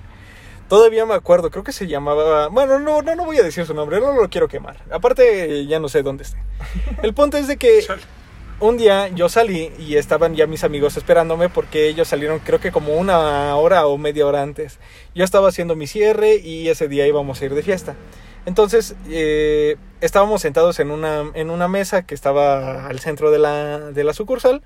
[SPEAKER 1] Todavía me acuerdo, creo que se llamaba. Bueno, no, no, no voy a decir su nombre, no lo quiero quemar. Aparte, ya no sé dónde esté. El punto es de que <laughs> un día yo salí y estaban ya mis amigos esperándome porque ellos salieron creo que como una hora o media hora antes. Yo estaba haciendo mi cierre y ese día íbamos a ir de fiesta. Entonces eh, estábamos sentados en una, en una mesa que estaba al centro de la, de la sucursal.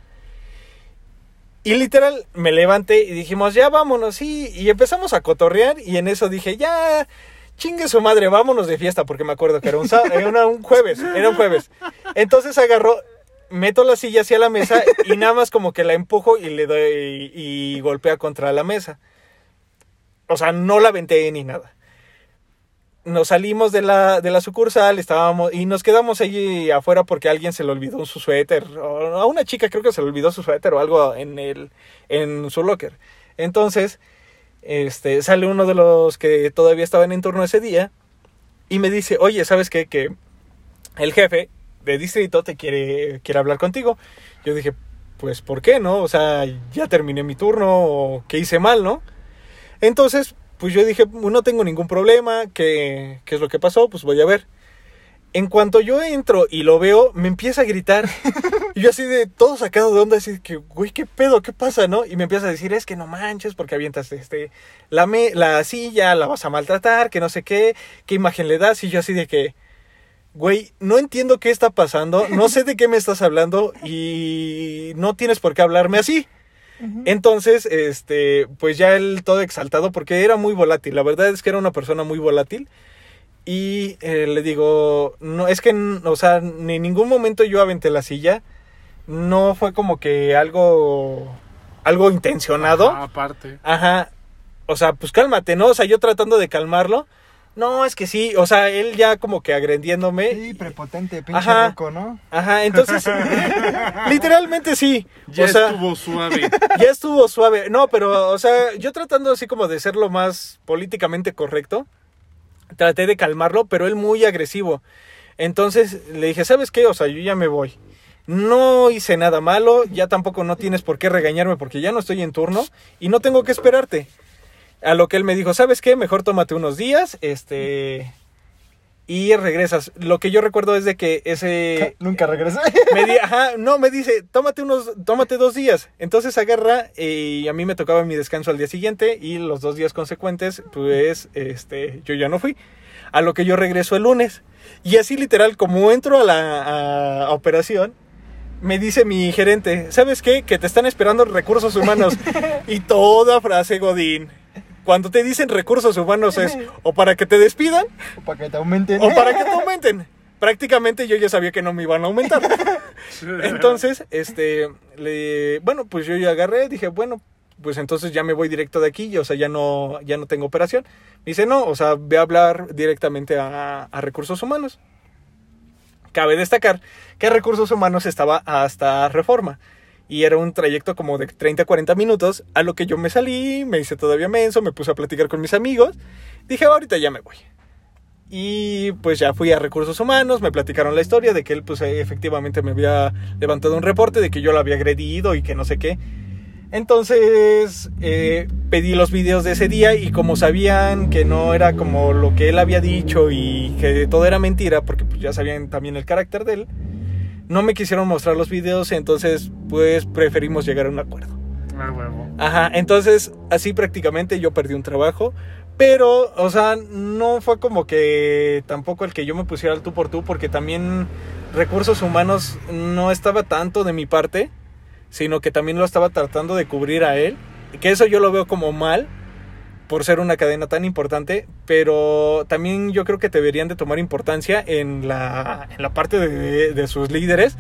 [SPEAKER 1] Y literal me levanté y dijimos, ya vámonos. Y empezamos a cotorrear y en eso dije, ya, chingue su madre, vámonos de fiesta, porque me acuerdo que era un, era un jueves, era un jueves. Entonces agarró, meto la silla hacia la mesa y nada más como que la empujo y le doy y, golpea contra la mesa. O sea, no la aventé ni nada. Nos salimos de la, de la sucursal, estábamos y nos quedamos allí afuera porque alguien se le olvidó su suéter. O a una chica creo que se le olvidó su suéter o algo en el en su locker. Entonces, este sale uno de los que todavía estaban en turno ese día y me dice, "Oye, ¿sabes qué? Que el jefe de distrito te quiere, quiere hablar contigo. Yo dije, pues, ¿por qué no? O sea, ya terminé mi turno, o ¿qué hice mal, no? Entonces, pues yo dije, no tengo ningún problema, ¿qué, qué es lo que pasó? Pues voy a ver. En cuanto yo entro y lo veo, me empieza a gritar. <laughs> y yo así de todo sacado de onda, así que, güey, ¿qué pedo? ¿Qué pasa, no? Y me empieza a decir, es que no manches, porque avientas este, la, me la silla, la vas a maltratar, que no sé qué, qué imagen le das. Y yo así de que, güey, no entiendo qué está pasando, no sé de qué me estás hablando y no tienes por qué hablarme así. Entonces, este, pues ya él todo exaltado porque era muy volátil, la verdad es que era una persona muy volátil. Y eh, le digo, no, es que, o sea, ni en ningún momento yo aventé la silla. No fue como que algo, algo intencionado.
[SPEAKER 3] aparte.
[SPEAKER 1] Ajá. O sea, pues cálmate, ¿no? O sea, yo tratando de calmarlo. No, es que sí, o sea, él ya como que agrendiéndome.
[SPEAKER 2] Sí, prepotente, pinche loco, ¿no?
[SPEAKER 1] Ajá, entonces, <laughs> <laughs> literalmente sí.
[SPEAKER 3] Ya estuvo suave. <laughs>
[SPEAKER 1] Ya estuvo suave. No, pero, o sea, yo tratando así como de ser lo más políticamente correcto, traté de calmarlo, pero él muy agresivo. Entonces le dije, ¿sabes qué? O sea, yo ya me voy. No hice nada malo, ya tampoco no tienes por qué regañarme porque ya no estoy en turno y no tengo que esperarte. A lo que él me dijo, ¿sabes qué? Mejor tómate unos días, este... Y regresas. Lo que yo recuerdo es de que ese...
[SPEAKER 2] Nunca regresé.
[SPEAKER 1] Me ajá, no, me dice, tómate unos, tómate dos días. Entonces agarra y a mí me tocaba mi descanso al día siguiente y los dos días consecuentes, pues, este, yo ya no fui. A lo que yo regreso el lunes. Y así literal, como entro a la operación, me dice mi gerente, ¿sabes qué? Que te están esperando recursos humanos. <laughs> y toda frase Godín cuando te dicen recursos humanos es o para que te despidan
[SPEAKER 2] o para que te aumenten.
[SPEAKER 1] O para que te aumenten. Prácticamente yo ya sabía que no me iban a aumentar. Entonces, este, le, bueno, pues yo ya agarré, dije, bueno, pues entonces ya me voy directo de aquí, o sea, ya no, ya no tengo operación. Me dice, no, o sea, ve a hablar directamente a, a recursos humanos. Cabe destacar que recursos humanos estaba hasta reforma y era un trayecto como de 30 40 minutos, a lo que yo me salí, me hice todavía menso, me puse a platicar con mis amigos, dije, ahorita ya me voy. Y pues ya fui a recursos humanos, me platicaron la historia de que él pues efectivamente me había levantado un reporte de que yo lo había agredido y que no sé qué. Entonces eh, pedí los videos de ese día y como sabían que no era como lo que él había dicho y que todo era mentira, porque pues ya sabían también el carácter de él, no me quisieron mostrar los videos, entonces pues preferimos llegar a un acuerdo.
[SPEAKER 3] Ah, huevo.
[SPEAKER 1] Ajá, entonces así prácticamente yo perdí un trabajo, pero, o sea, no fue como que tampoco el que yo me pusiera al tú por tú, porque también recursos humanos no estaba tanto de mi parte, sino que también lo estaba tratando de cubrir a él, que eso yo lo veo como mal, por ser una cadena tan importante, pero también yo creo que deberían de tomar importancia en la, en la parte de, de, sus líderes,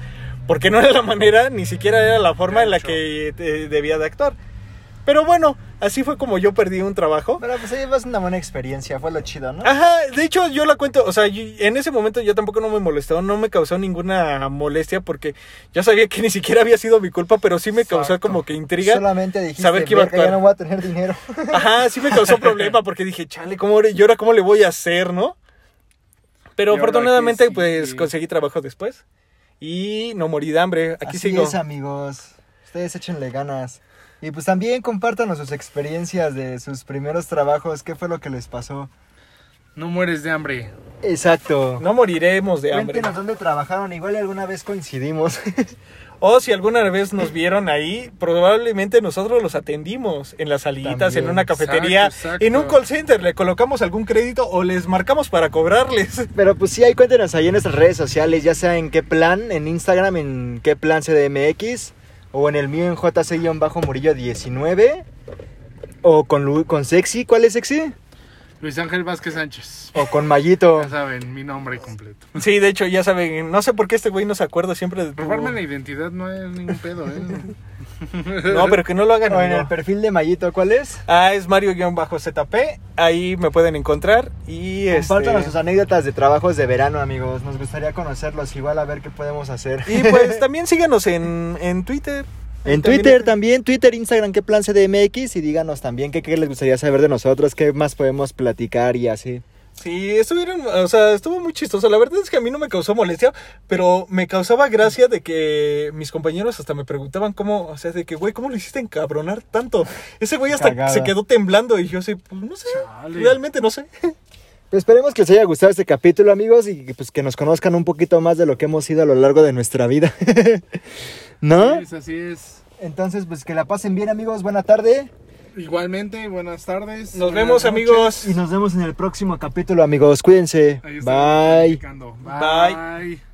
[SPEAKER 1] porque no era la manera, ni siquiera era la forma en la que eh, debía de actuar. Pero bueno, así fue como yo perdí un trabajo.
[SPEAKER 2] Pero pues ahí vas una buena experiencia, fue lo chido, ¿no?
[SPEAKER 1] Ajá, de hecho yo la cuento, o sea, en ese momento yo tampoco no me molestó, no me causó ninguna molestia porque yo sabía que ni siquiera había sido mi culpa, pero sí me causó como que intriga.
[SPEAKER 2] Solamente dijiste, saber que iba a ya no voy a tener dinero. <laughs>
[SPEAKER 1] Ajá, sí me causó problema porque dije, chale, ¿cómo, ¿y ahora cómo le voy a hacer, no? Pero afortunadamente pues conseguí trabajo después y no morí de hambre, aquí
[SPEAKER 2] Así
[SPEAKER 1] sigo.
[SPEAKER 2] Es, amigos. Ustedes échenle ganas. Y pues también compártanos sus experiencias de sus primeros trabajos, qué fue lo que les pasó.
[SPEAKER 3] No mueres de hambre.
[SPEAKER 2] Exacto.
[SPEAKER 1] No moriremos de hambre.
[SPEAKER 2] Cuéntenos dónde trabajaron, igual alguna vez coincidimos. <laughs>
[SPEAKER 1] o si alguna vez nos vieron ahí, probablemente nosotros los atendimos en las salitas, en una cafetería, en un call center, le colocamos algún crédito o les marcamos para cobrarles. <laughs>
[SPEAKER 2] Pero pues sí, ahí cuéntenos ahí en nuestras redes sociales, ya sea en qué plan, en Instagram, en qué plan CDMX o en el mío en JC-Murillo 19. O con, con Sexy. ¿Cuál es Sexy?
[SPEAKER 3] Luis Ángel Vázquez Sánchez.
[SPEAKER 2] O con Mayito.
[SPEAKER 3] Ya saben, mi nombre completo.
[SPEAKER 1] Sí, de hecho, ya saben, no sé por qué este güey no se acuerda siempre de tu...
[SPEAKER 3] Robarme la identidad no es ningún pedo, ¿eh?
[SPEAKER 1] No, pero que no lo hagan.
[SPEAKER 2] O en
[SPEAKER 1] no.
[SPEAKER 2] el perfil de Mayito, ¿cuál es?
[SPEAKER 1] Ah, es Mario-ZP. Ahí me pueden encontrar. Y este...
[SPEAKER 2] Compártanos sus anécdotas de trabajos de verano, amigos. Nos gustaría conocerlos, igual a ver qué podemos hacer.
[SPEAKER 1] Y pues <laughs> también síganos en, en Twitter.
[SPEAKER 2] En
[SPEAKER 1] También-
[SPEAKER 2] Twitter también, Twitter, Instagram, qué plan CDMX y díganos también qué, qué les gustaría saber de nosotros, qué más podemos platicar y así.
[SPEAKER 1] Sí, estuvieron, o sea, estuvo muy chistoso. La verdad es que a mí no me causó molestia, pero me causaba gracia de que mis compañeros hasta me preguntaban cómo, o sea, de que, güey, ¿cómo lo hiciste encabronar tanto? Ese güey hasta
[SPEAKER 2] Cagada.
[SPEAKER 1] se quedó temblando y yo así, pues no sé,
[SPEAKER 3] Chale.
[SPEAKER 1] realmente no sé.
[SPEAKER 2] Pues esperemos que les haya gustado este capítulo, amigos, y pues que nos conozcan un poquito más de lo que hemos sido a lo largo de nuestra vida. <laughs> ¿No?
[SPEAKER 3] Sí, así es.
[SPEAKER 2] Entonces, pues que la pasen bien, amigos. Buena tarde.
[SPEAKER 3] Igualmente, buenas tardes.
[SPEAKER 1] Nos
[SPEAKER 3] buenas
[SPEAKER 1] vemos,
[SPEAKER 3] noches.
[SPEAKER 1] amigos.
[SPEAKER 2] Y nos vemos en el próximo capítulo, amigos. Cuídense.
[SPEAKER 1] Bye.
[SPEAKER 3] Bye.